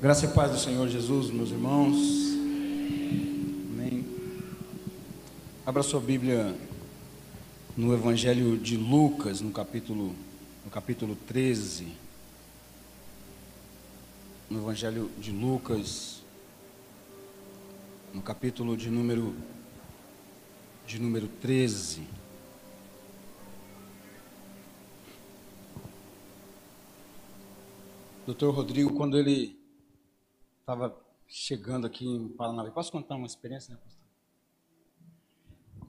Graça e paz do Senhor Jesus, meus irmãos. Amém. Abra sua Bíblia no Evangelho de Lucas, no capítulo, no capítulo 13. No Evangelho de Lucas, no capítulo de número de número 13. Doutor Rodrigo, quando ele estava chegando aqui em Paranavaí. Posso contar uma experiência, né, pastor?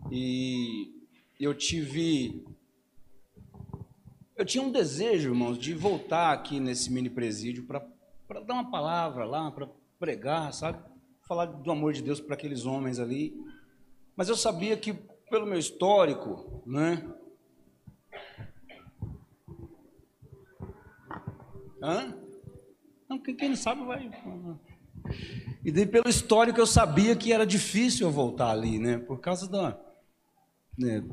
E eu tive. Eu tinha um desejo, irmãos, de voltar aqui nesse mini presídio para dar uma palavra lá, para pregar, sabe? Falar do amor de Deus para aqueles homens ali. Mas eu sabia que, pelo meu histórico, né? Hã? Não, quem, quem não sabe vai. E daí, pelo histórico, eu sabia que era difícil eu voltar ali, né? Por causa da. Né,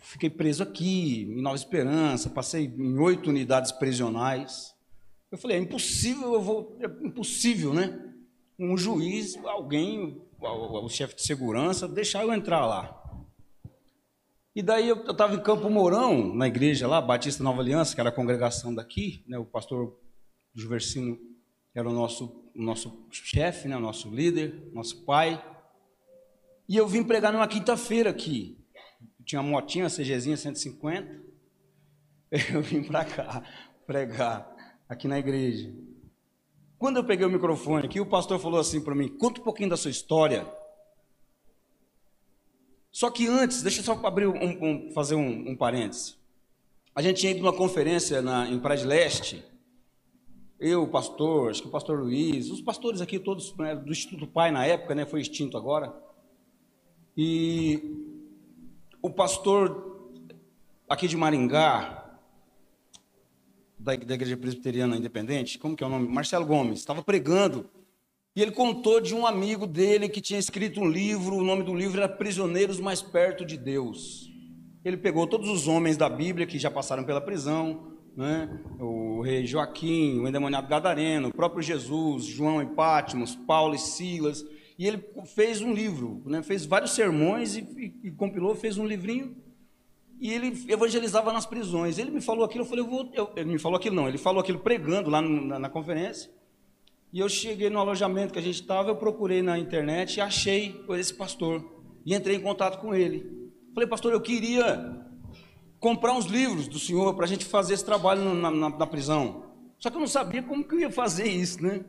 fiquei preso aqui, em Nova Esperança, passei em oito unidades prisionais. Eu falei, é impossível, eu vou. É impossível, né? Um juiz, alguém, o, chefe de segurança, deixar eu entrar lá. E daí eu estava em Campo Mourão, na igreja lá, Batista Nova Aliança, que era a congregação daqui, né? O pastor Juversino era o nosso o nosso chefe, né, o nosso líder, nosso pai. E eu vim pregar numa quinta-feira aqui. Tinha uma motinha, uma CGzinha 150. Eu vim para cá pregar aqui na igreja. Quando eu peguei o microfone aqui, o pastor falou assim para mim: conta um pouquinho da sua história. Só que antes, deixa eu só abrir um, um, fazer um, um parênteses. A gente tinha ido numa conferência na, em Praia de Leste, eu, o pastor, acho que o pastor Luiz, os pastores aqui todos né, do Instituto Pai na época, né, foi extinto agora. E o pastor aqui de Maringá, da, da Igreja Presbiteriana Independente, como que é o nome? Marcelo Gomes, estava pregando e ele contou de um amigo dele que tinha escrito um livro, o nome do livro era Prisioneiros Mais Perto de Deus. Ele pegou todos os homens da Bíblia que já passaram pela prisão, né? o rei Joaquim, o endemoniado Gadareno, o próprio Jesus, João e Pátimos, Paulo e Silas, e ele fez um livro, né? fez vários sermões e, e, e, compilou, fez um livrinho, e ele evangelizava nas prisões. Ele me falou aquilo, eu falei, eu vou, eu, ele me falou aquilo não, ele falou aquilo pregando lá no, na, na conferência, e eu cheguei no alojamento que a gente estava, eu procurei na internet e achei esse pastor, e entrei em contato com ele. Falei, pastor, eu queria comprar uns livros do senhor para a gente fazer esse trabalho na, na, na, prisão. Só que eu não sabia como que eu ia fazer isso, né?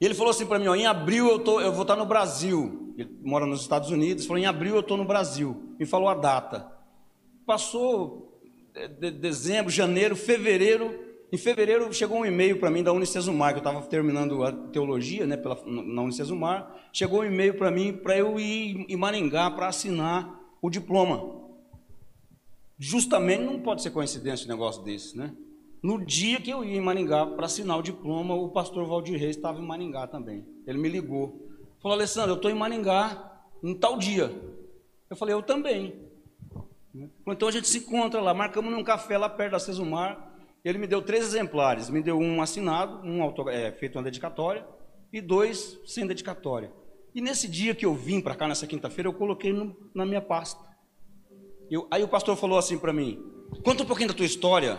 E ele falou assim para mim, ó, em abril eu, tô, eu vou estar no Brasil. Ele mora nos Estados Unidos, falou, em abril eu estou no Brasil. Me falou a data. Passou de, de, dezembro, janeiro, fevereiro. Em fevereiro chegou um e-mail para mim da Unicesumar, que eu estava terminando a teologia né, pela, na Unicesumar. Chegou um e-mail para mim para eu ir em Maringá para assinar o diploma. Justamente não pode ser coincidência um negócio desse, né? No dia que eu ia em Maringá para assinar o diploma, o pastor Valdir Reis estava em Maringá também. Ele me ligou. Falou, Alessandro, eu estou em Maringá em tal dia. Eu falei, eu também. Então a gente se encontra lá, marcamos num café lá perto da Cesumar. Ele me deu três exemplares. Me deu um assinado, um é, feito uma dedicatória, e dois sem dedicatória. E nesse dia que eu vim para cá, nessa quinta-feira, eu coloquei no, na minha pasta. Eu, aí o pastor falou assim para mim: conta um pouquinho da tua história.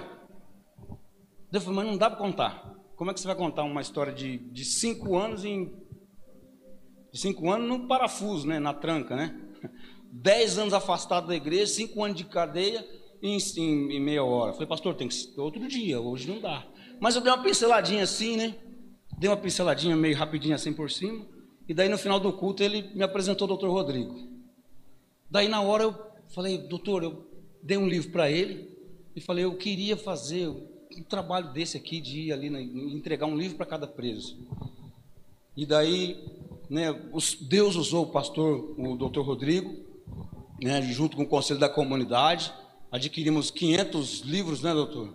Eu falei, mas não dá para contar. Como é que você vai contar uma história de, de cinco anos em. De cinco anos no parafuso, né? Na tranca, né? Dez anos afastado da igreja, cinco anos de cadeia em, em, em meia hora. Eu falei, pastor, tem que ser outro dia, hoje não dá. Mas eu dei uma pinceladinha assim, né? Dei uma pinceladinha meio rapidinho assim por cima. E daí no final do culto ele me apresentou o doutor Rodrigo. Daí na hora eu Falei, doutor, eu dei um livro para ele e falei, eu queria fazer um trabalho desse aqui, de ir ali, né, entregar um livro para cada preso. E daí, né, os, Deus usou o pastor, o doutor Rodrigo, né, junto com o conselho da comunidade, adquirimos 500 livros, né, doutor?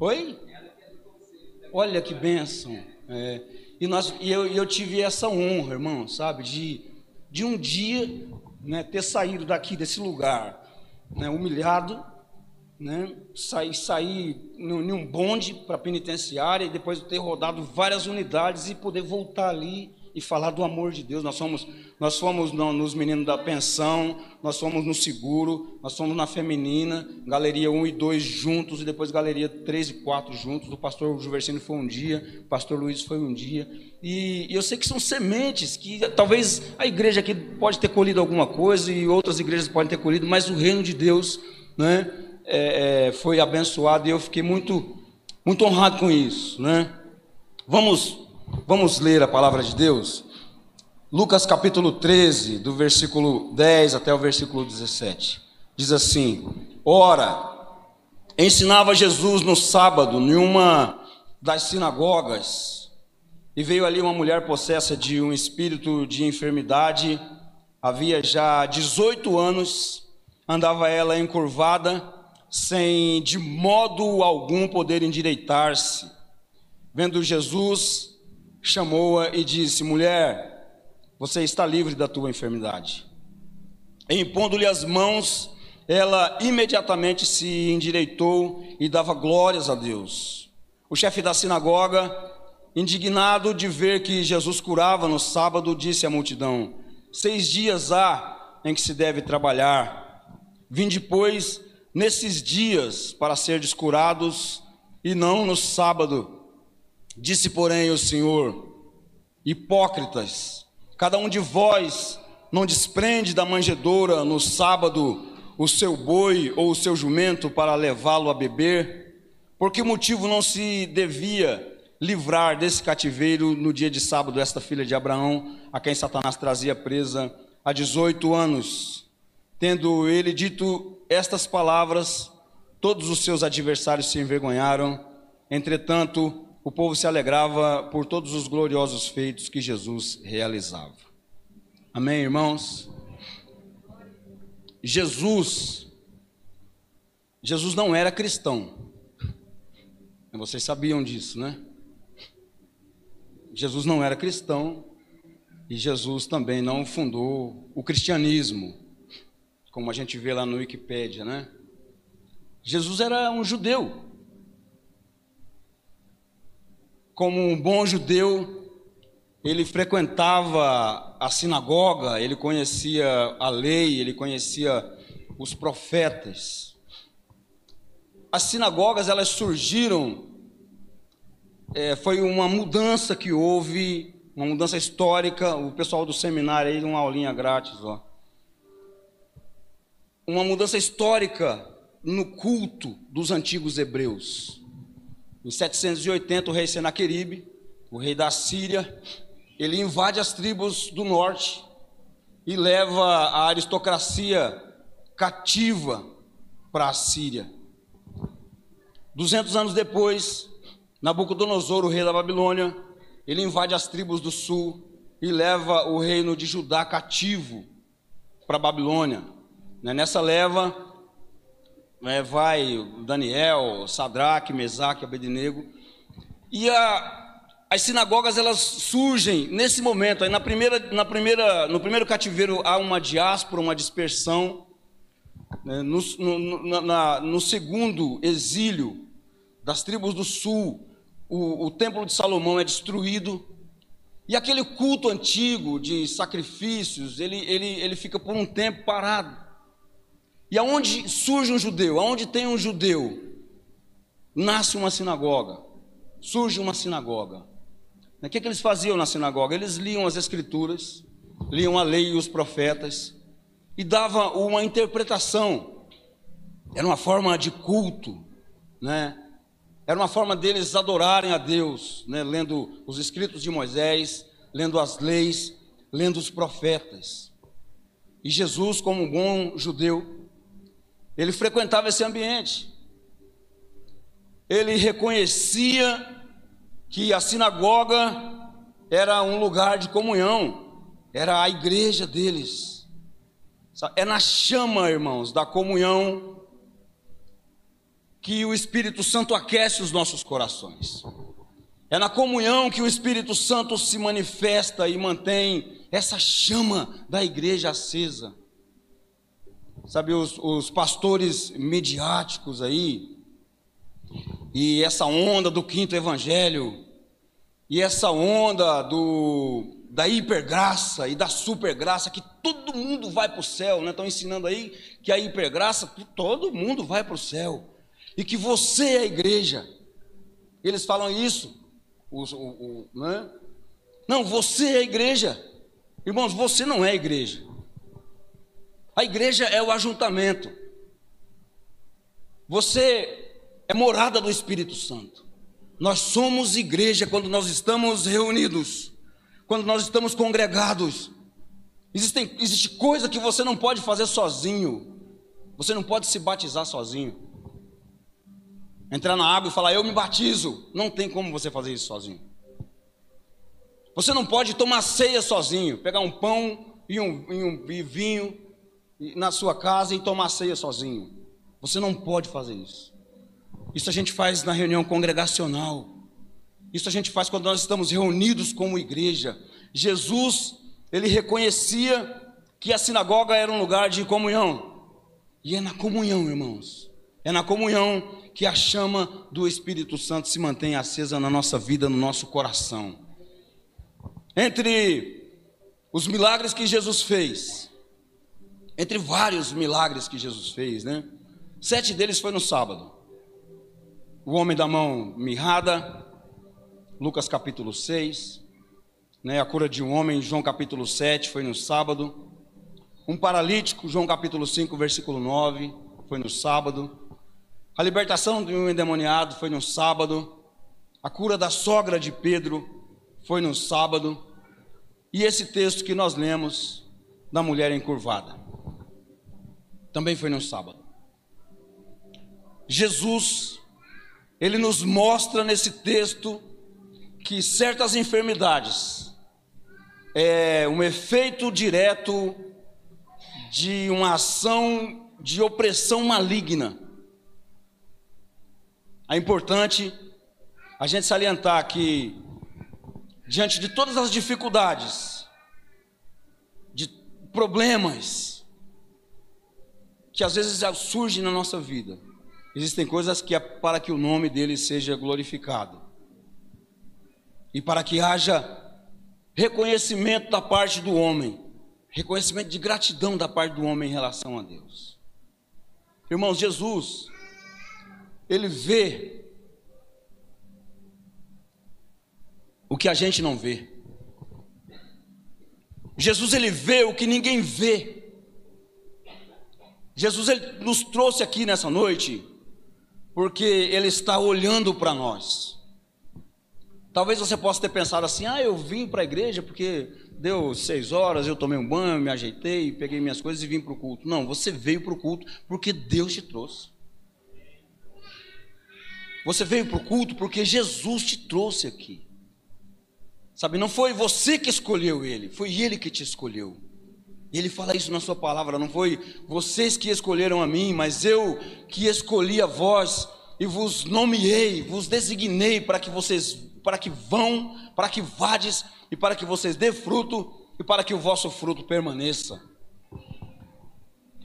Oi? Olha que bênção. É, e, nós, e eu, eu tive essa honra, irmão, sabe, de de um dia né, ter saído daqui, desse lugar, né, humilhado, né? sair, sair em um bonde para a penitenciária e depois ter rodado várias unidades e poder voltar ali e falar do amor de Deus. Nós somos, nós fomos no, nos meninos da pensão, nós fomos no seguro, nós fomos na feminina, galeria 1 e 2 juntos, e depois galeria 3 e 4 juntos. O pastor Juversino foi um dia, o pastor Luiz foi um dia. E, e eu sei que são sementes que talvez a igreja aqui pode ter colhido alguma coisa e outras igrejas podem ter colhido, mas o reino de Deus né, é, é, foi abençoado e eu fiquei muito, muito honrado com isso. Né? Vamos Vamos ler a palavra de Deus? Lucas capítulo 13, do versículo 10 até o versículo 17. Diz assim: Ora, ensinava Jesus no sábado em uma das sinagogas, e veio ali uma mulher possessa de um espírito de enfermidade, havia já 18 anos, andava ela encurvada, sem de modo algum poder endireitar-se. Vendo Jesus, chamou-a e disse: Mulher, você está livre da tua enfermidade. Impondo-lhe as mãos, ela imediatamente se endireitou e dava glórias a Deus. O chefe da sinagoga, indignado de ver que Jesus curava no sábado, disse à multidão: Seis dias há em que se deve trabalhar. Vinde, pois, nesses dias para ser curados, e não no sábado. Disse, porém, o Senhor: Hipócritas, cada um de vós não desprende da manjedoura no sábado o seu boi ou o seu jumento para levá-lo a beber? Por que motivo não se devia livrar desse cativeiro no dia de sábado esta filha de Abraão, a quem Satanás trazia presa há 18 anos? Tendo ele dito estas palavras, todos os seus adversários se envergonharam. Entretanto, o povo se alegrava por todos os gloriosos feitos que Jesus realizava. Amém, irmãos? Jesus, Jesus não era cristão. Vocês sabiam disso, né? Jesus não era cristão e Jesus também não fundou o cristianismo, como a gente vê lá no Wikipédia, né? Jesus era um judeu. Como um bom judeu, ele frequentava a sinagoga, ele conhecia a lei, ele conhecia os profetas. As sinagogas elas surgiram, é, foi uma mudança que houve, uma mudança histórica. O pessoal do seminário aí, uma aulinha grátis, ó. Uma mudança histórica no culto dos antigos hebreus. Em 780, o rei Senaqueribe, o rei da Síria, ele invade as tribos do norte e leva a aristocracia cativa para a Síria. 200 anos depois, Nabucodonosor, o rei da Babilônia, ele invade as tribos do sul e leva o reino de Judá cativo para a Babilônia. Né, nessa leva, né, vai Daniel, Sadraque, Mesaque, Abednego, e a, as sinagogas elas surgem nesse momento, aí na primeira, na primeira, no primeiro cativeiro há uma diáspora, uma dispersão, né, no, no, na, no segundo exílio das tribos do sul, o, o templo de Salomão é destruído, e aquele culto antigo de sacrifícios, ele, ele, ele fica por um tempo parado. E aonde surge um judeu, aonde tem um judeu, nasce uma sinagoga, surge uma sinagoga. O que, é que eles faziam na sinagoga? Eles liam as escrituras, liam a lei e os profetas, e davam uma interpretação. Era uma forma de culto, né? Era uma forma deles adorarem a Deus, né? lendo os escritos de Moisés, lendo as leis, lendo os profetas. E Jesus, como um bom judeu, ele frequentava esse ambiente. Ele reconhecia que a sinagoga era um lugar de comunhão, era a igreja deles. É na chama, irmãos, da comunhão que o Espírito Santo aquece os nossos corações. É na comunhão que o Espírito Santo se manifesta e mantém essa chama da igreja acesa. Sabe, os, os pastores midiáticos aí, e essa onda do quinto evangelho, e essa onda do, da hipergraça e da supergraça, que todo mundo vai para o céu, né? Estão ensinando aí que a hipergraça, todo mundo vai para o céu, e que você é a igreja. Eles falam isso, os, o, o, né? Não, você é a igreja. Irmãos, você não é a igreja. A igreja é o ajuntamento. Você é morada do Espírito Santo. Nós somos igreja quando nós estamos reunidos, quando nós estamos congregados. Existem, existe coisa que você não pode fazer sozinho. Você não pode se batizar sozinho. Entrar na água e falar, eu me batizo. Não tem como você fazer isso sozinho. Você não pode tomar ceia sozinho, pegar um pão e um, e um e vinho na sua casa e tomar ceia sozinho. Você não pode fazer isso. Isso a gente faz na reunião congregacional. Isso a gente faz quando nós estamos reunidos como igreja. Jesus, ele reconhecia que a sinagoga era um lugar de comunhão. E é na comunhão, irmãos. É na comunhão que a chama do Espírito Santo se mantém acesa na nossa vida, no nosso coração. Entre os milagres que Jesus fez, entre vários milagres que Jesus fez, né? Sete deles foi no sábado. O homem da mão mirrada, Lucas capítulo 6. Né, a cura de um homem, João capítulo 7, foi no sábado. Um paralítico, João capítulo 5, versículo 9, foi no sábado. A libertação de um endemoniado foi no sábado. A cura da sogra de Pedro foi no sábado. E esse texto que nós lemos da mulher encurvada também foi no sábado. Jesus, ele nos mostra nesse texto que certas enfermidades é um efeito direto de uma ação de opressão maligna. É importante a gente salientar que, diante de todas as dificuldades, de problemas, que às vezes surge na nossa vida. Existem coisas que é para que o nome dele seja glorificado. E para que haja reconhecimento da parte do homem, reconhecimento de gratidão da parte do homem em relação a Deus. Irmãos, Jesus, ele vê o que a gente não vê. Jesus ele vê o que ninguém vê. Jesus ele nos trouxe aqui nessa noite porque ele está olhando para nós. Talvez você possa ter pensado assim: ah, eu vim para a igreja porque deu seis horas, eu tomei um banho, me ajeitei, peguei minhas coisas e vim para o culto. Não, você veio para o culto porque Deus te trouxe. Você veio para o culto porque Jesus te trouxe aqui. Sabe, não foi você que escolheu ele, foi ele que te escolheu. E ele fala isso na sua palavra, não foi vocês que escolheram a mim, mas eu que escolhi a vós e vos nomeei, vos designei para que vocês, para que vão, para que vades e para que vocês dê fruto e para que o vosso fruto permaneça.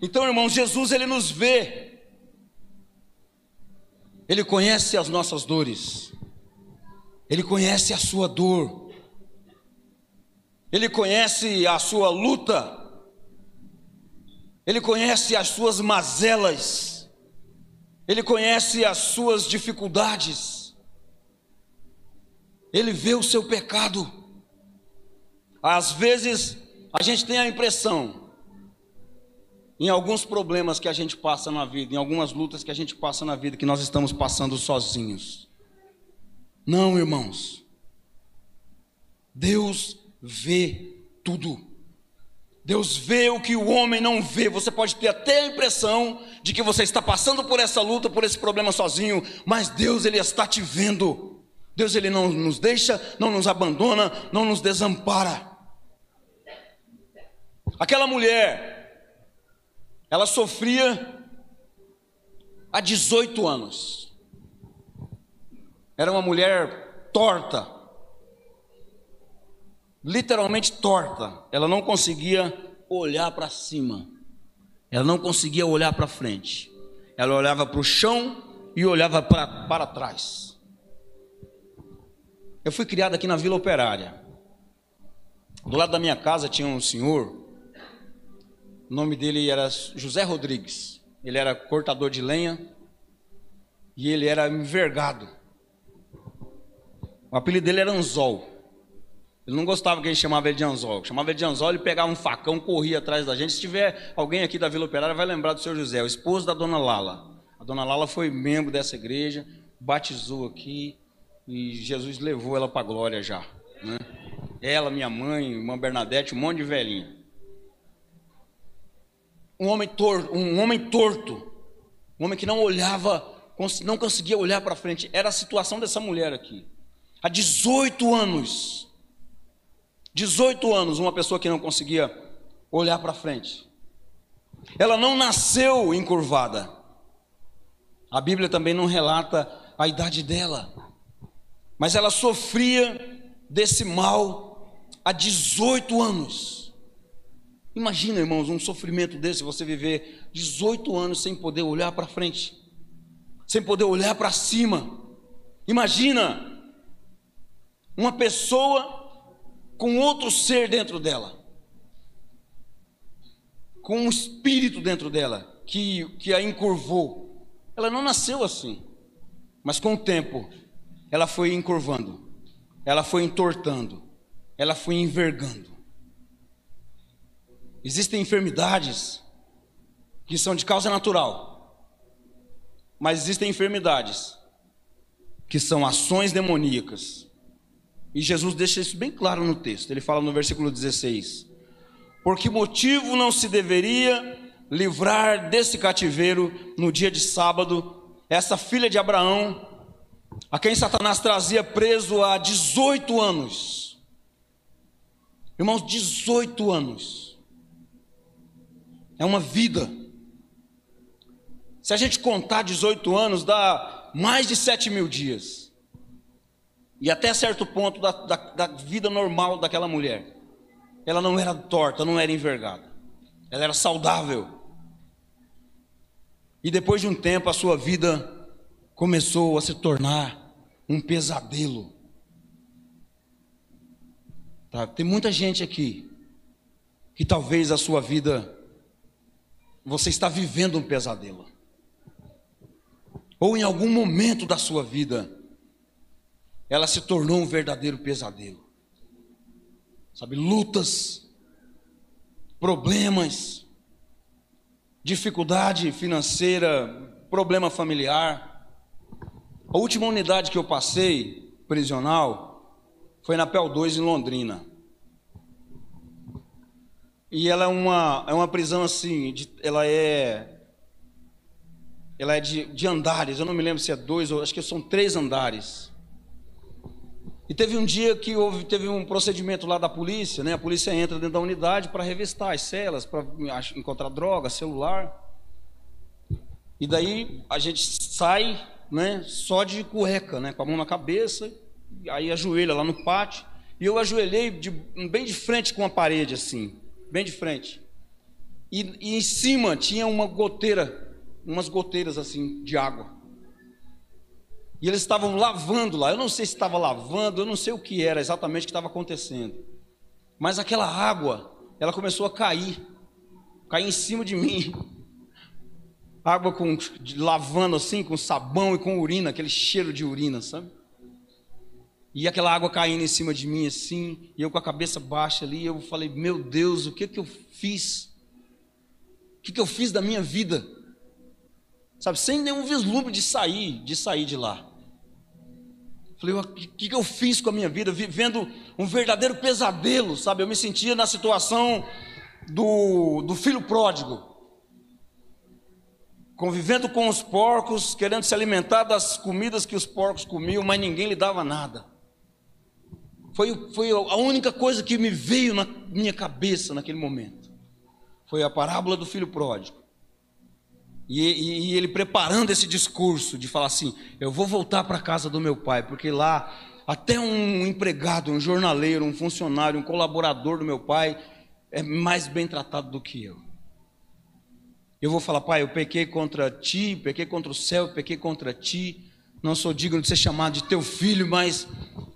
Então, irmãos, Jesus ele nos vê. Ele conhece as nossas dores. Ele conhece a sua dor. Ele conhece a sua luta. Ele conhece as suas mazelas, Ele conhece as suas dificuldades, Ele vê o seu pecado. Às vezes, a gente tem a impressão, em alguns problemas que a gente passa na vida, em algumas lutas que a gente passa na vida, que nós estamos passando sozinhos. Não, irmãos. Deus vê tudo. Deus vê o que o homem não vê. Você pode ter até a impressão de que você está passando por essa luta, por esse problema sozinho, mas Deus ele está te vendo. Deus ele não nos deixa, não nos abandona, não nos desampara. Aquela mulher, ela sofria há 18 anos. Era uma mulher torta, literalmente torta. Ela não conseguia olhar para cima. Ela não conseguia olhar para frente. Ela olhava para o chão e olhava pra, para trás. Eu fui criado aqui na Vila Operária. Do lado da minha casa tinha um senhor, o nome dele era José Rodrigues. Ele era cortador de lenha e ele era envergado. O apelido dele era Anzol. Ele não gostava que a gente chamava ele de Anzol. Chamava ele de Anzol, ele pegava um facão, corria atrás da gente. Se tiver alguém aqui da Vila Operária, vai lembrar do seu José, o esposo da dona Lala. A dona Lala foi membro dessa igreja, batizou aqui e Jesus levou ela para a glória já. Né? Ela, minha mãe, irmã Bernadette, um monte de velhinha. Um homem torto, um homem torto, um homem que não olhava, não conseguia olhar para frente. Era a situação dessa mulher aqui. Há 18 anos, 18 anos, uma pessoa que não conseguia olhar para frente. Ela não nasceu encurvada. A Bíblia também não relata a idade dela, mas ela sofria desse mal há 18 anos. Imagina, irmãos, um sofrimento desse, você viver 18 anos sem poder olhar para frente, sem poder olhar para cima. Imagina uma pessoa com outro ser dentro dela, com um espírito dentro dela que, que a encurvou. Ela não nasceu assim, mas com o tempo ela foi encurvando, ela foi entortando, ela foi envergando. Existem enfermidades que são de causa natural, mas existem enfermidades que são ações demoníacas. E Jesus deixa isso bem claro no texto. Ele fala no versículo 16: Por que motivo não se deveria livrar desse cativeiro no dia de sábado essa filha de Abraão, a quem Satanás trazia preso há 18 anos. Irmãos, 18 anos. É uma vida. Se a gente contar 18 anos, dá mais de 7 mil dias. E até certo ponto da, da, da vida normal daquela mulher. Ela não era torta, não era envergada. Ela era saudável. E depois de um tempo, a sua vida começou a se tornar um pesadelo. Tá? Tem muita gente aqui que talvez a sua vida você está vivendo um pesadelo. Ou em algum momento da sua vida ela se tornou um verdadeiro pesadelo. Sabe, lutas, problemas, dificuldade financeira, problema familiar. A última unidade que eu passei, prisional, foi na PEL 2 em Londrina. E ela é uma, é uma prisão assim, de, ela é ela é de, de andares, eu não me lembro se é dois ou acho que são três andares. E teve um dia que houve, teve um procedimento lá da polícia, né? A polícia entra dentro da unidade para revistar as celas, para encontrar droga, celular. E daí a gente sai, né, só de cueca, né, com a mão na cabeça, aí ajoelha lá no pátio, e eu ajoelhei de, bem de frente com a parede assim, bem de frente. E, e em cima tinha uma goteira, umas goteiras assim de água. E eles estavam lavando lá. Eu não sei se estava lavando, eu não sei o que era exatamente que estava acontecendo. Mas aquela água, ela começou a cair, cair em cima de mim. Água com lavando assim, com sabão e com urina, aquele cheiro de urina, sabe? E aquela água caindo em cima de mim assim, e eu com a cabeça baixa ali, eu falei: "Meu Deus, o que que eu fiz? O que que eu fiz da minha vida?" Sabe, sem nenhum vislumbre de sair, de sair de lá. Falei, o que, que eu fiz com a minha vida? Vivendo um verdadeiro pesadelo, sabe? Eu me sentia na situação do, do filho pródigo, convivendo com os porcos, querendo se alimentar das comidas que os porcos comiam, mas ninguém lhe dava nada. Foi, foi a única coisa que me veio na minha cabeça naquele momento. Foi a parábola do filho pródigo. E, e, e ele preparando esse discurso de falar assim: eu vou voltar para a casa do meu pai, porque lá até um empregado, um jornaleiro, um funcionário, um colaborador do meu pai é mais bem tratado do que eu. Eu vou falar, pai, eu pequei contra ti, pequei contra o céu, pequei contra ti, não sou digno de ser chamado de teu filho, mas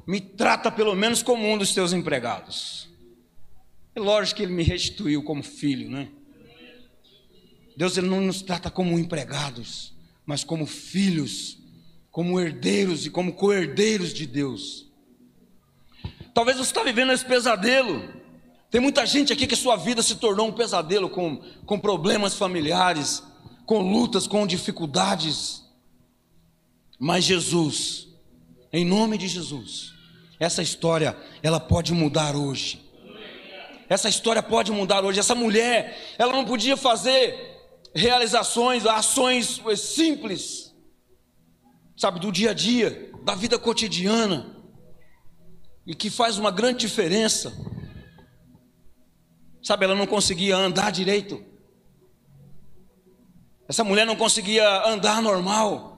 me trata pelo menos como um dos teus empregados. É lógico que ele me restituiu como filho, né? Deus ele não nos trata como empregados, mas como filhos, como herdeiros e como co-herdeiros de Deus. Talvez você está vivendo esse pesadelo. Tem muita gente aqui que sua vida se tornou um pesadelo com, com problemas familiares, com lutas, com dificuldades. Mas Jesus, em nome de Jesus, essa história, ela pode mudar hoje. Essa história pode mudar hoje. Essa mulher, ela não podia fazer realizações, ações simples, sabe, do dia a dia, da vida cotidiana e que faz uma grande diferença. Sabe, ela não conseguia andar direito. Essa mulher não conseguia andar normal.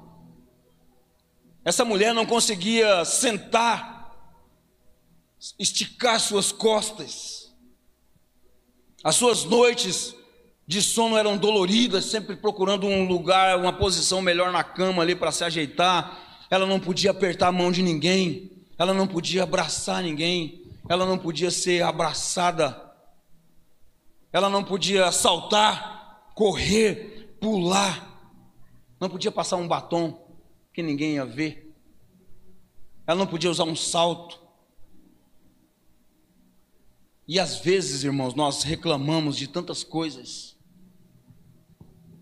Essa mulher não conseguia sentar, esticar suas costas. As suas noites de sono eram doloridas, sempre procurando um lugar, uma posição melhor na cama ali para se ajeitar. Ela não podia apertar a mão de ninguém. Ela não podia abraçar ninguém, ela não podia ser abraçada, ela não podia saltar, correr, pular, não podia passar um batom que ninguém ia ver, ela não podia usar um salto. E às vezes, irmãos, nós reclamamos de tantas coisas,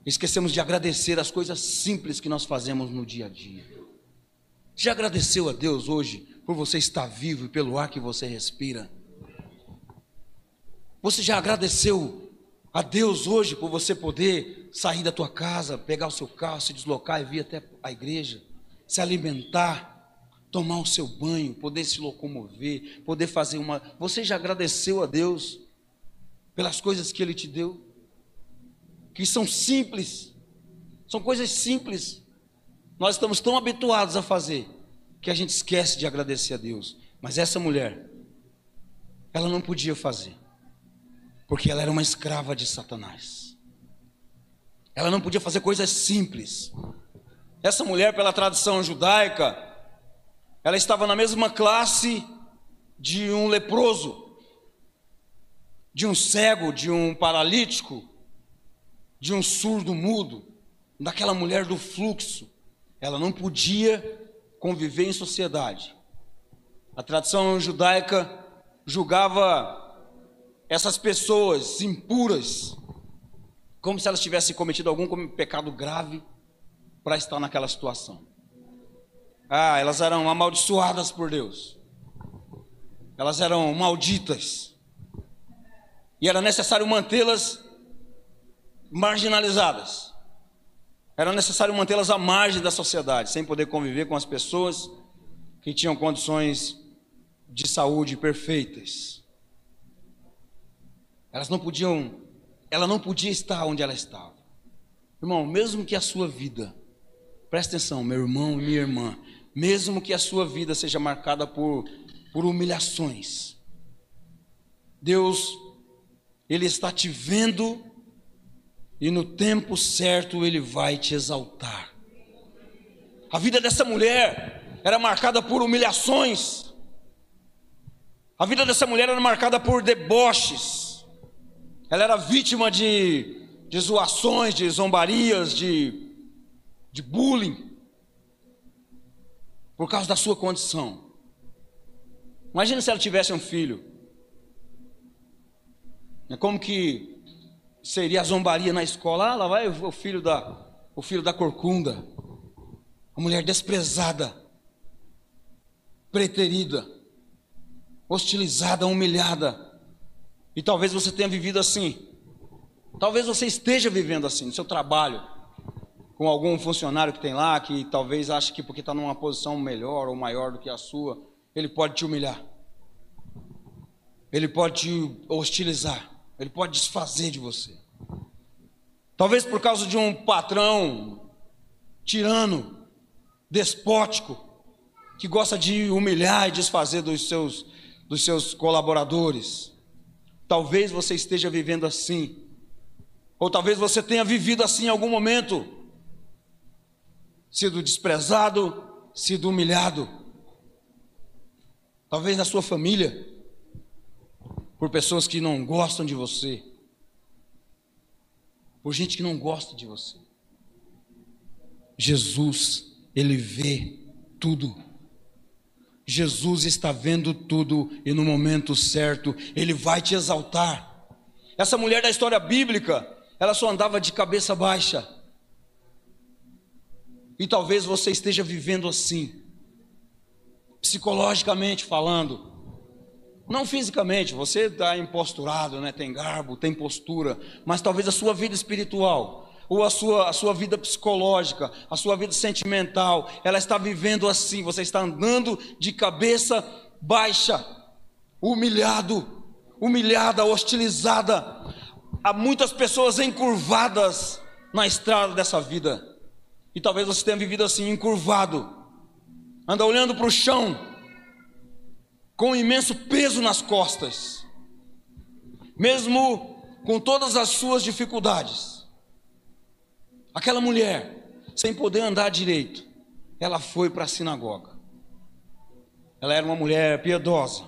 esquecemos de agradecer as coisas simples que nós fazemos no dia a dia. Já agradeceu a Deus hoje por você estar vivo e pelo ar que você respira. Você já agradeceu a Deus hoje por você poder sair da tua casa, pegar o seu carro, se deslocar e vir até a igreja, se alimentar, tomar o seu banho, poder se locomover, poder fazer uma. Você já agradeceu a Deus pelas coisas que Ele te deu, que são simples, são coisas simples. Nós estamos tão habituados a fazer que a gente esquece de agradecer a Deus. Mas essa mulher, ela não podia fazer, porque ela era uma escrava de Satanás. Ela não podia fazer coisas simples. Essa mulher, pela tradição judaica, ela estava na mesma classe de um leproso, de um cego, de um paralítico, de um surdo mudo, daquela mulher do fluxo. Ela não podia conviver em sociedade. A tradição judaica julgava essas pessoas impuras como se elas tivessem cometido algum pecado grave para estar naquela situação. Ah, elas eram amaldiçoadas por Deus. Elas eram malditas. E era necessário mantê-las marginalizadas. Era necessário mantê-las à margem da sociedade, sem poder conviver com as pessoas que tinham condições de saúde perfeitas. Elas não podiam, ela não podia estar onde ela estava. Irmão, mesmo que a sua vida, presta atenção, meu irmão e minha irmã, mesmo que a sua vida seja marcada por, por humilhações, Deus, Ele está te vendo e no tempo certo ele vai te exaltar. A vida dessa mulher era marcada por humilhações. A vida dessa mulher era marcada por deboches. Ela era vítima de, de zoações, de zombarias, de, de bullying, por causa da sua condição. Imagina se ela tivesse um filho. É como que seria a zombaria na escola. Ah, lá vai o filho da, o filho da corcunda, a mulher desprezada, preterida, hostilizada, humilhada. E talvez você tenha vivido assim. Talvez você esteja vivendo assim no seu trabalho, com algum funcionário que tem lá, que talvez ache que porque está numa posição melhor ou maior do que a sua, ele pode te humilhar. Ele pode te hostilizar. Ele pode desfazer de você. Talvez por causa de um patrão tirano, despótico, que gosta de humilhar e desfazer dos seus, dos seus colaboradores. Talvez você esteja vivendo assim. Ou talvez você tenha vivido assim em algum momento, sido desprezado, sido humilhado. Talvez na sua família, por pessoas que não gostam de você, por gente que não gosta de você. Jesus, ele vê tudo. Jesus está vendo tudo e no momento certo ele vai te exaltar. Essa mulher da história bíblica, ela só andava de cabeça baixa. E talvez você esteja vivendo assim, psicologicamente falando. Não fisicamente, você está imposturado, né? tem garbo, tem postura, mas talvez a sua vida espiritual, ou a sua, a sua vida psicológica, a sua vida sentimental, ela está vivendo assim, você está andando de cabeça baixa, humilhado, humilhada, hostilizada. Há muitas pessoas encurvadas na estrada dessa vida, e talvez você tenha vivido assim, encurvado, anda olhando para o chão, com um imenso peso nas costas, mesmo com todas as suas dificuldades. Aquela mulher, sem poder andar direito, ela foi para a sinagoga. Ela era uma mulher piedosa.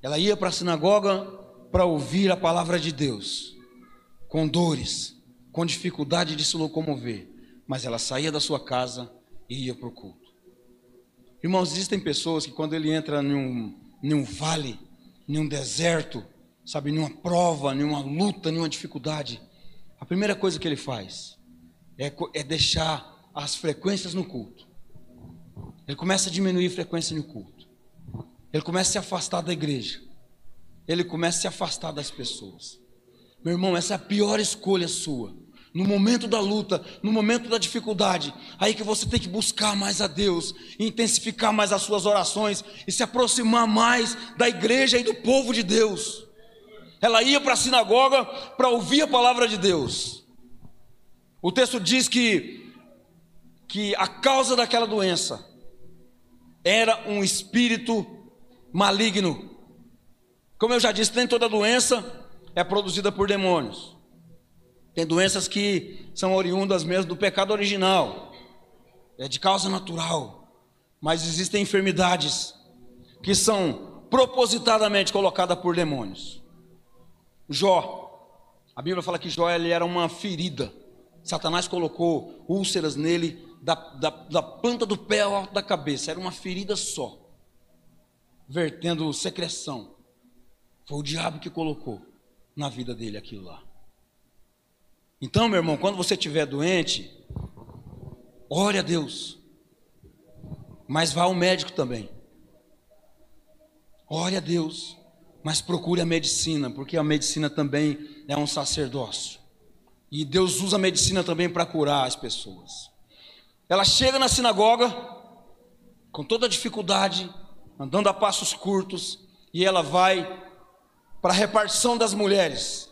Ela ia para a sinagoga para ouvir a palavra de Deus, com dores, com dificuldade de se locomover, mas ela saía da sua casa e ia para o culto. Irmãos, existem pessoas que quando ele entra num, num vale, num deserto, sabe, numa prova, numa luta, numa dificuldade, a primeira coisa que ele faz é, é deixar as frequências no culto. Ele começa a diminuir a frequência no culto. Ele começa a se afastar da igreja. Ele começa a se afastar das pessoas. Meu irmão, essa é a pior escolha sua no momento da luta, no momento da dificuldade, aí que você tem que buscar mais a Deus, intensificar mais as suas orações e se aproximar mais da igreja e do povo de Deus. Ela ia para a sinagoga para ouvir a palavra de Deus. O texto diz que que a causa daquela doença era um espírito maligno. Como eu já disse, nem toda doença é produzida por demônios. Tem doenças que são oriundas mesmo do pecado original, é de causa natural. Mas existem enfermidades que são propositadamente colocadas por demônios. Jó, a Bíblia fala que Jó ele era uma ferida. Satanás colocou úlceras nele da, da, da planta do pé ao alto da cabeça, era uma ferida só, vertendo secreção. Foi o diabo que colocou na vida dele aquilo lá. Então, meu irmão, quando você estiver doente, ore a Deus. Mas vá ao médico também. Ore a Deus, mas procure a medicina, porque a medicina também é um sacerdócio. E Deus usa a medicina também para curar as pessoas. Ela chega na sinagoga com toda dificuldade, andando a passos curtos, e ela vai para a repartição das mulheres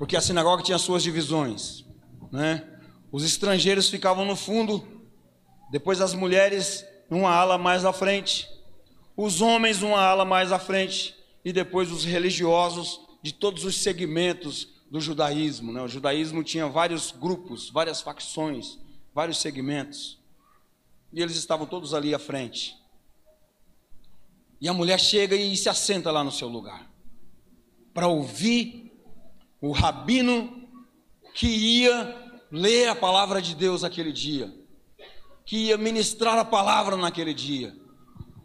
porque a sinagoga tinha suas divisões, né? Os estrangeiros ficavam no fundo, depois as mulheres numa ala mais à frente, os homens numa ala mais à frente e depois os religiosos de todos os segmentos do judaísmo, né? O judaísmo tinha vários grupos, várias facções, vários segmentos. E eles estavam todos ali à frente. E a mulher chega e se assenta lá no seu lugar para ouvir o rabino que ia ler a palavra de Deus aquele dia, que ia ministrar a palavra naquele dia,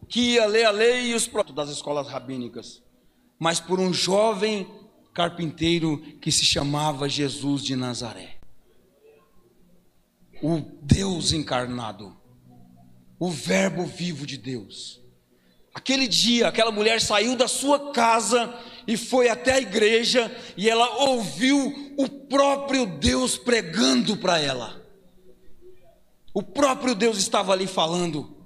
que ia ler a lei e os próprios das escolas rabínicas, mas por um jovem carpinteiro que se chamava Jesus de Nazaré. O Deus encarnado, o Verbo vivo de Deus. Aquele dia, aquela mulher saiu da sua casa e foi até a igreja e ela ouviu o próprio Deus pregando para ela. O próprio Deus estava ali falando.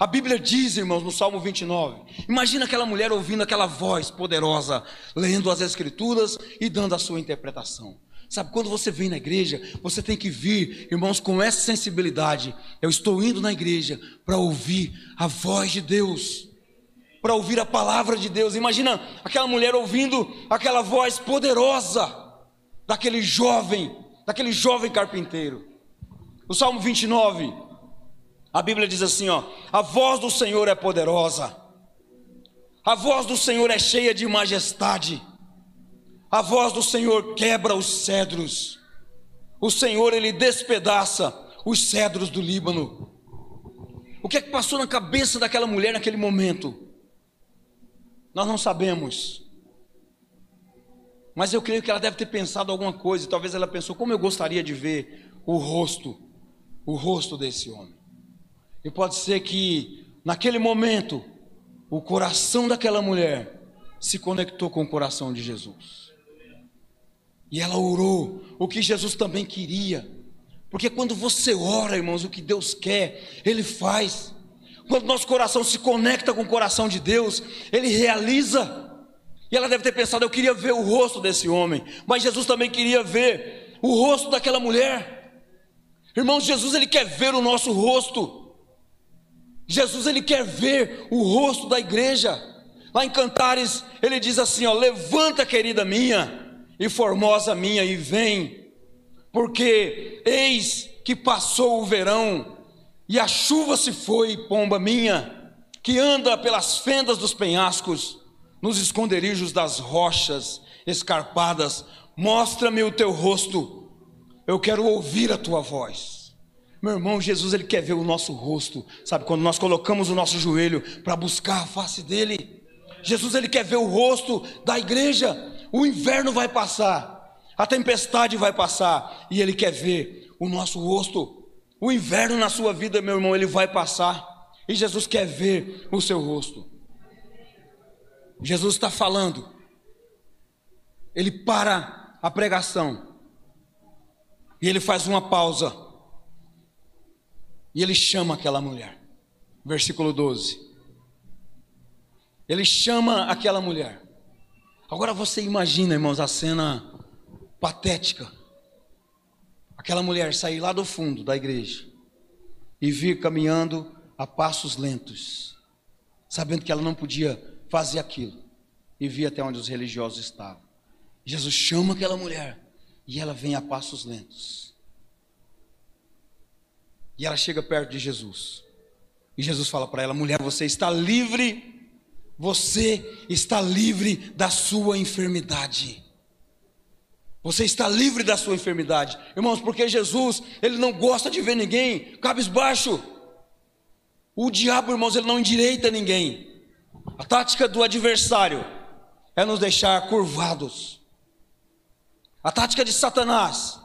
A Bíblia diz, irmãos, no Salmo 29, imagina aquela mulher ouvindo aquela voz poderosa, lendo as Escrituras e dando a sua interpretação. Sabe, quando você vem na igreja, você tem que vir, irmãos, com essa sensibilidade. Eu estou indo na igreja para ouvir a voz de Deus para ouvir a palavra de Deus. Imagina aquela mulher ouvindo aquela voz poderosa daquele jovem, daquele jovem carpinteiro. O Salmo 29, a Bíblia diz assim, ó: A voz do Senhor é poderosa. A voz do Senhor é cheia de majestade. A voz do Senhor quebra os cedros. O Senhor ele despedaça os cedros do Líbano. O que é que passou na cabeça daquela mulher naquele momento? Nós não sabemos. Mas eu creio que ela deve ter pensado alguma coisa. Talvez ela pensou: como eu gostaria de ver o rosto, o rosto desse homem. E pode ser que naquele momento o coração daquela mulher se conectou com o coração de Jesus. E ela orou o que Jesus também queria. Porque quando você ora, irmãos, o que Deus quer, Ele faz. Quando nosso coração se conecta com o coração de Deus, Ele realiza. E ela deve ter pensado: eu queria ver o rosto desse homem, mas Jesus também queria ver o rosto daquela mulher. Irmãos, Jesus ele quer ver o nosso rosto. Jesus ele quer ver o rosto da igreja. Lá em Cantares ele diz assim: ó, levanta, querida minha, e formosa minha, e vem, porque eis que passou o verão, e a chuva se foi, pomba minha, que anda pelas fendas dos penhascos nos esconderijos das rochas escarpadas, mostra-me o teu rosto, eu quero ouvir a tua voz. Meu irmão, Jesus ele quer ver o nosso rosto, sabe? Quando nós colocamos o nosso joelho para buscar a face dele, Jesus ele quer ver o rosto da igreja. O inverno vai passar, a tempestade vai passar, e ele quer ver o nosso rosto. O inverno na sua vida, meu irmão, ele vai passar, e Jesus quer ver o seu rosto. Jesus está falando, ele para a pregação e ele faz uma pausa e ele chama aquela mulher. Versículo 12. Ele chama aquela mulher. Agora você imagina, irmãos, a cena patética. Aquela mulher sair lá do fundo da igreja e vir caminhando a passos lentos, sabendo que ela não podia fazia aquilo e via até onde os religiosos estavam. Jesus chama aquela mulher e ela vem a passos lentos. E ela chega perto de Jesus. E Jesus fala para ela: mulher, você está livre, você está livre da sua enfermidade. Você está livre da sua enfermidade, irmãos, porque Jesus, ele não gosta de ver ninguém cabisbaixo. O diabo, irmãos, ele não endireita ninguém. A tática do adversário é nos deixar curvados. A tática de Satanás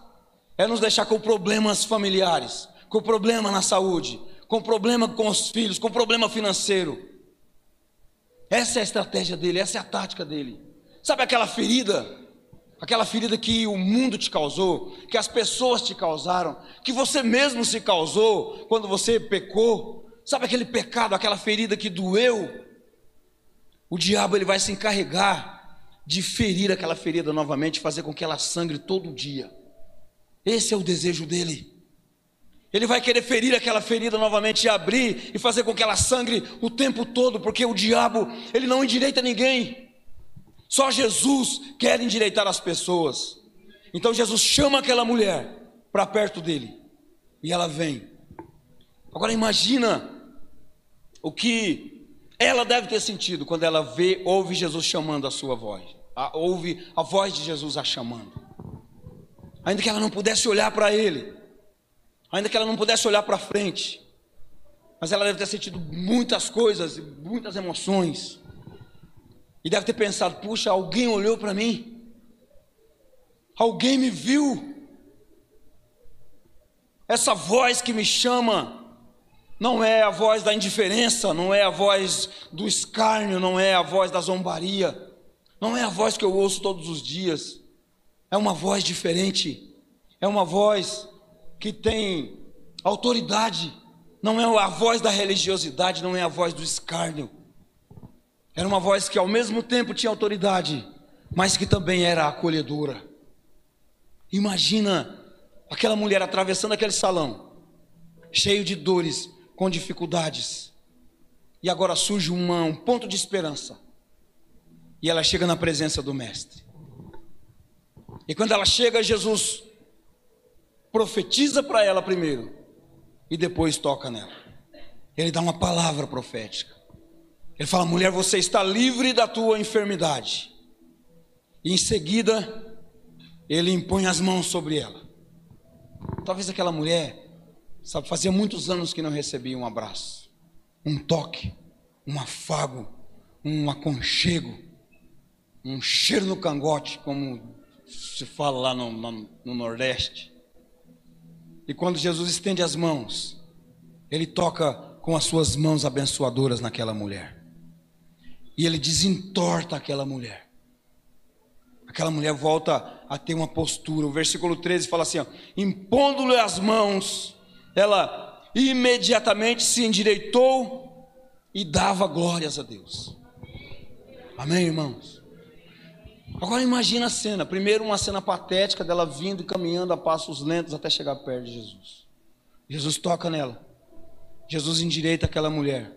é nos deixar com problemas familiares, com problema na saúde, com problema com os filhos, com problema financeiro. Essa é a estratégia dele, essa é a tática dele. Sabe aquela ferida? Aquela ferida que o mundo te causou, que as pessoas te causaram, que você mesmo se causou quando você pecou. Sabe aquele pecado, aquela ferida que doeu? o diabo ele vai se encarregar de ferir aquela ferida novamente, fazer com que ela sangre todo dia. Esse é o desejo dele. Ele vai querer ferir aquela ferida novamente e abrir e fazer com que ela sangre o tempo todo, porque o diabo, ele não endireita ninguém. Só Jesus quer endireitar as pessoas. Então Jesus chama aquela mulher para perto dele e ela vem. Agora imagina o que ela deve ter sentido quando ela vê, ouve Jesus chamando a sua voz, a, ouve a voz de Jesus a chamando. Ainda que ela não pudesse olhar para ele, ainda que ela não pudesse olhar para frente, mas ela deve ter sentido muitas coisas, muitas emoções, e deve ter pensado: puxa, alguém olhou para mim, alguém me viu, essa voz que me chama, não é a voz da indiferença, não é a voz do escárnio, não é a voz da zombaria, não é a voz que eu ouço todos os dias. É uma voz diferente, é uma voz que tem autoridade, não é a voz da religiosidade, não é a voz do escárnio. Era uma voz que ao mesmo tempo tinha autoridade, mas que também era acolhedora. Imagina aquela mulher atravessando aquele salão, cheio de dores, com dificuldades. E agora surge uma, um ponto de esperança. E ela chega na presença do Mestre. E quando ela chega, Jesus profetiza para ela primeiro e depois toca nela. Ele dá uma palavra profética. Ele fala: mulher, você está livre da tua enfermidade. E em seguida, ele impõe as mãos sobre ela. Talvez aquela mulher, sabe, fazia muitos anos que não recebia um abraço, um toque, um afago, um aconchego, um cheiro no cangote, como se fala lá no, no, no Nordeste. E quando Jesus estende as mãos, ele toca com as suas mãos abençoadoras naquela mulher. E ele desentorta aquela mulher. Aquela mulher volta a ter uma postura. O versículo 13 fala assim: impondo-lhe as mãos, ela imediatamente se endireitou e dava glórias a Deus. Amém, irmãos? Agora imagina a cena. Primeiro uma cena patética dela vindo e caminhando a passos lentos até chegar perto de Jesus. Jesus toca nela. Jesus endireita aquela mulher.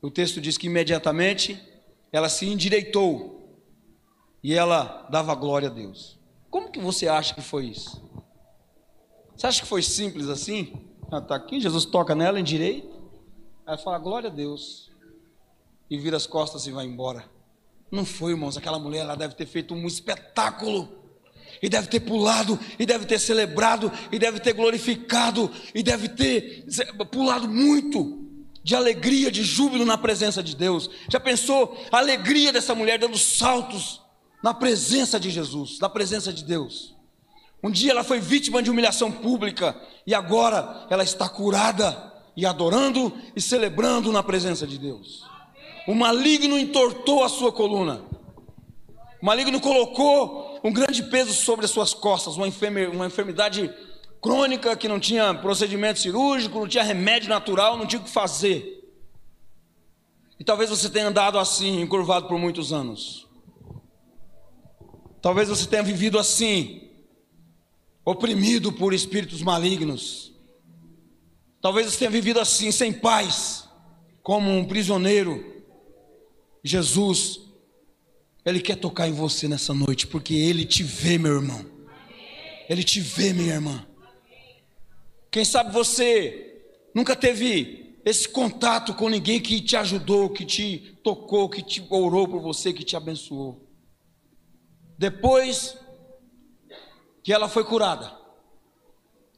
O texto diz que imediatamente ela se endireitou e ela dava glória a Deus. Como que você acha que foi isso? Você acha que foi simples assim? Ela está aqui, Jesus toca nela, endireita. Ela fala glória a Deus. E vira as costas e vai embora. Não foi, irmãos. Aquela mulher ela deve ter feito um espetáculo. E deve ter pulado, e deve ter celebrado, e deve ter glorificado, e deve ter pulado muito de alegria, de júbilo na presença de Deus. Já pensou a alegria dessa mulher dando saltos na presença de Jesus, na presença de Deus? Um dia ela foi vítima de humilhação pública e agora ela está curada e adorando e celebrando na presença de Deus. O maligno entortou a sua coluna. O maligno colocou um grande peso sobre as suas costas, uma, uma enfermidade crônica que não tinha procedimento cirúrgico, não tinha remédio natural, não tinha o que fazer. E talvez você tenha andado assim, encurvado por muitos anos. Talvez você tenha vivido assim, oprimido por espíritos malignos. Talvez você tenha vivido assim, sem paz, como um prisioneiro Jesus, Ele quer tocar em você nessa noite, porque Ele te vê, meu irmão. Ele te vê, minha irmã. Quem sabe você nunca teve esse contato com ninguém que te ajudou, que te tocou, que te orou por você, que te abençoou. Depois que ela foi curada,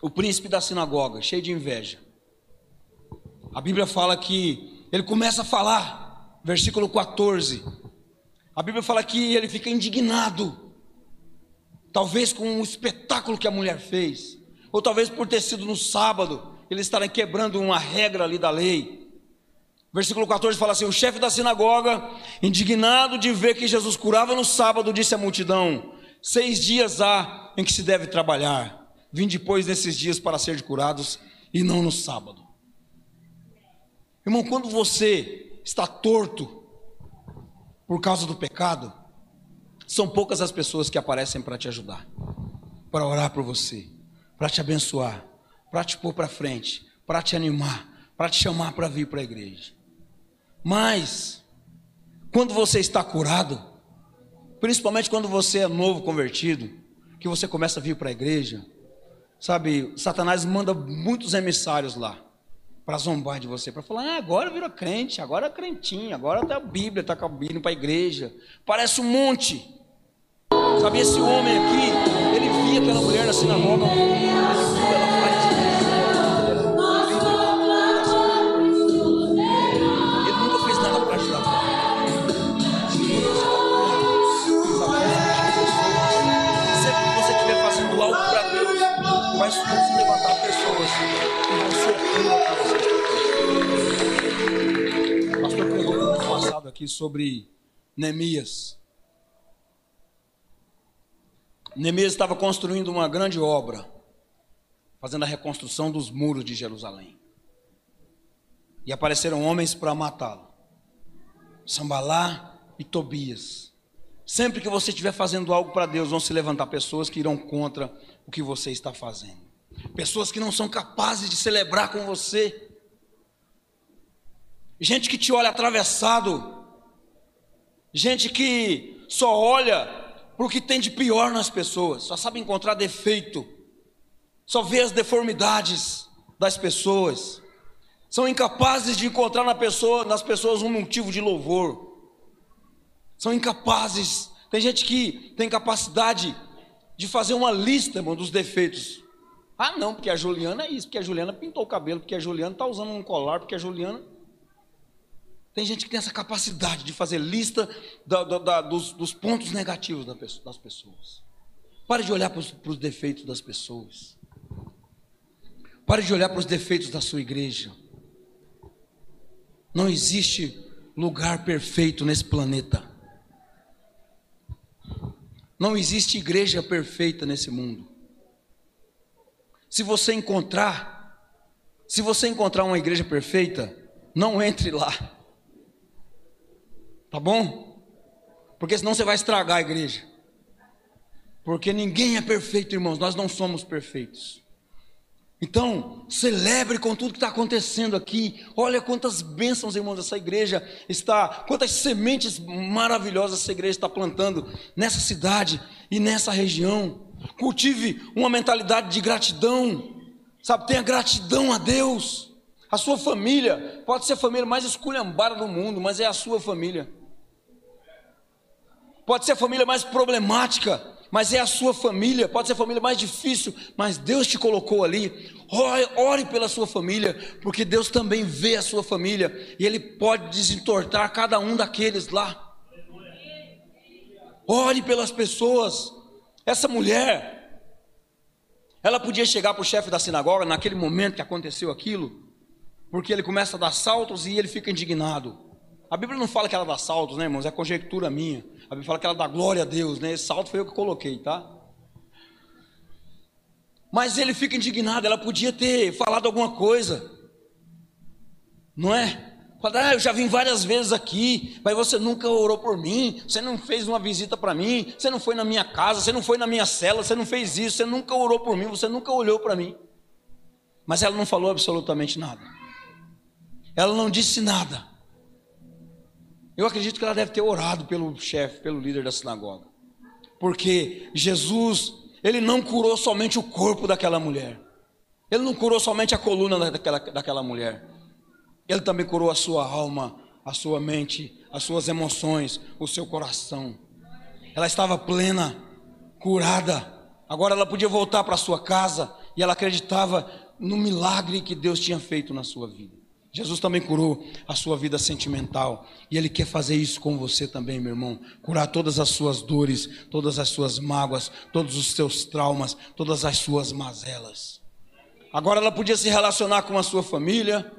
o príncipe da sinagoga, cheio de inveja, a Bíblia fala que ele começa a falar versículo 14. A Bíblia fala que ele fica indignado, talvez com o espetáculo que a mulher fez, ou talvez por ter sido no sábado, eles estarem quebrando uma regra ali da lei. Versículo 14 fala assim: O chefe da sinagoga, indignado de ver que Jesus curava no sábado, disse à multidão: Seis dias há em que se deve trabalhar, vim depois desses dias para ser curados e não no sábado. Irmão, quando você está torto por causa do pecado, são poucas as pessoas que aparecem para te ajudar, para orar por você, para te abençoar, para te pôr para frente, para te animar, para te chamar para vir para a igreja. Mas, quando você está curado, principalmente quando você é novo convertido, que você começa a vir para a igreja, sabe, Satanás manda muitos emissários lá para zombar de você, para falar, ah, agora virou crente, agora é crentinho, agora tá a Bíblia, está com a Bíblia para a igreja. Parece um monte. Sabe, esse homem aqui, ele via aquela mulher na sinagoga, aqui sobre Neemias. Neemias estava construindo uma grande obra, fazendo a reconstrução dos muros de Jerusalém. E apareceram homens para matá-lo. Sambalá e Tobias. Sempre que você estiver fazendo algo para Deus, vão se levantar pessoas que irão contra o que você está fazendo. Pessoas que não são capazes de celebrar com você gente que te olha atravessado, gente que só olha para o que tem de pior nas pessoas, só sabe encontrar defeito, só vê as deformidades das pessoas, são incapazes de encontrar na pessoa, nas pessoas um motivo de louvor, são incapazes. Tem gente que tem capacidade de fazer uma lista, irmão, dos defeitos. Ah, não, porque a Juliana é isso, porque a Juliana pintou o cabelo, porque a Juliana está usando um colar, porque a Juliana. Tem gente que tem essa capacidade de fazer lista da, da, da, dos, dos, pontos negativos das pessoas. Pare de olhar para os, para os defeitos das pessoas. Pare de olhar para os defeitos da sua igreja. Não existe lugar perfeito nesse planeta. Não existe igreja perfeita nesse mundo. Se você encontrar, se você encontrar uma igreja perfeita, não entre lá. Tá bom? Porque senão você vai estragar a igreja. Porque ninguém é perfeito, irmãos, nós não somos perfeitos. Então, celebre com tudo que está acontecendo aqui. Olha quantas bênçãos, irmãos, essa igreja está, quantas sementes maravilhosas essa igreja está plantando nessa cidade e nessa região. Cultive uma mentalidade de gratidão, sabe? Tenha gratidão a Deus. A sua família pode ser a família mais esculhambada do mundo, mas é a sua família. Pode ser a família mais problemática, mas é a sua família. Pode ser a família mais difícil, mas Deus te colocou ali. Ore, ore pela sua família, porque Deus também vê a sua família e Ele pode desentortar cada um daqueles lá. Ore pelas pessoas. Essa mulher, ela podia chegar para o chefe da sinagoga naquele momento que aconteceu aquilo, porque ele começa a dar saltos e ele fica indignado. A Bíblia não fala que ela dá saltos, né, irmãos? É conjectura minha. A Bíblia fala que ela dá glória a Deus, né? Esse salto foi eu que coloquei, tá? Mas ele fica indignado, ela podia ter falado alguma coisa, não é? Fala, ah, eu já vim várias vezes aqui, mas você nunca orou por mim, você não fez uma visita para mim, você não foi na minha casa, você não foi na minha cela, você não fez isso, você nunca orou por mim, você nunca olhou para mim. Mas ela não falou absolutamente nada. Ela não disse nada. Eu acredito que ela deve ter orado pelo chefe, pelo líder da sinagoga. Porque Jesus, ele não curou somente o corpo daquela mulher. Ele não curou somente a coluna daquela, daquela mulher. Ele também curou a sua alma, a sua mente, as suas emoções, o seu coração. Ela estava plena, curada. Agora ela podia voltar para sua casa e ela acreditava no milagre que Deus tinha feito na sua vida. Jesus também curou a sua vida sentimental e Ele quer fazer isso com você também, meu irmão. Curar todas as suas dores, todas as suas mágoas, todos os seus traumas, todas as suas mazelas. Agora ela podia se relacionar com a sua família,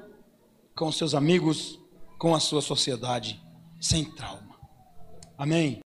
com seus amigos, com a sua sociedade, sem trauma. Amém?